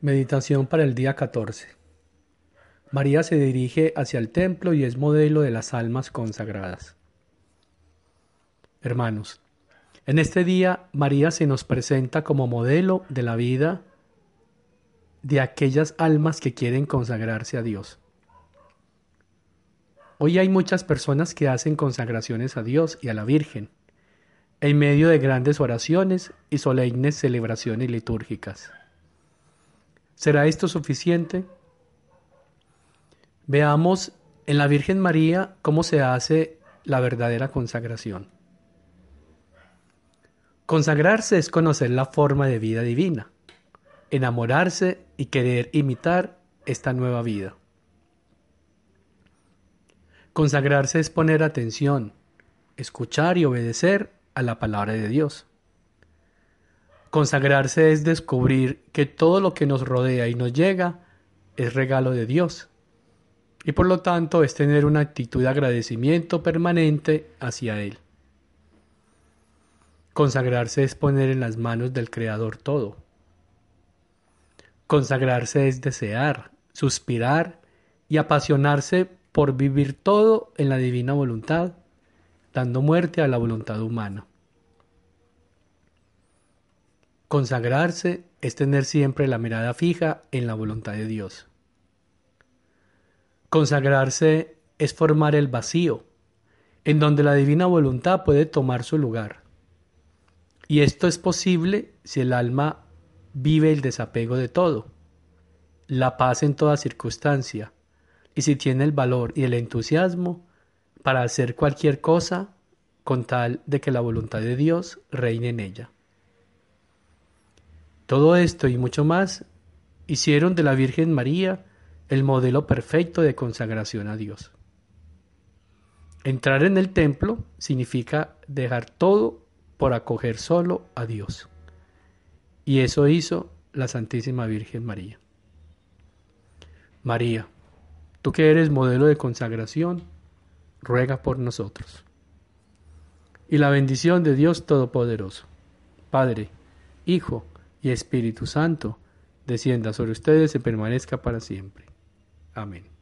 Meditación para el día 14. María se dirige hacia el templo y es modelo de las almas consagradas. Hermanos, en este día María se nos presenta como modelo de la vida de aquellas almas que quieren consagrarse a Dios. Hoy hay muchas personas que hacen consagraciones a Dios y a la Virgen, en medio de grandes oraciones y solemnes celebraciones litúrgicas. ¿Será esto suficiente? Veamos en la Virgen María cómo se hace la verdadera consagración. Consagrarse es conocer la forma de vida divina, enamorarse y querer imitar esta nueva vida. Consagrarse es poner atención, escuchar y obedecer a la palabra de Dios. Consagrarse es descubrir que todo lo que nos rodea y nos llega es regalo de Dios. Y por lo tanto es tener una actitud de agradecimiento permanente hacia Él. Consagrarse es poner en las manos del Creador todo. Consagrarse es desear, suspirar y apasionarse por vivir todo en la divina voluntad, dando muerte a la voluntad humana. Consagrarse es tener siempre la mirada fija en la voluntad de Dios. Consagrarse es formar el vacío, en donde la divina voluntad puede tomar su lugar. Y esto es posible si el alma vive el desapego de todo, la paz en toda circunstancia, y si tiene el valor y el entusiasmo para hacer cualquier cosa con tal de que la voluntad de Dios reine en ella. Todo esto y mucho más hicieron de la Virgen María el modelo perfecto de consagración a Dios. Entrar en el templo significa dejar todo por acoger solo a Dios. Y eso hizo la Santísima Virgen María. María, tú que eres modelo de consagración, ruega por nosotros. Y la bendición de Dios Todopoderoso, Padre, Hijo, y Espíritu Santo, descienda sobre ustedes y permanezca para siempre. Amén.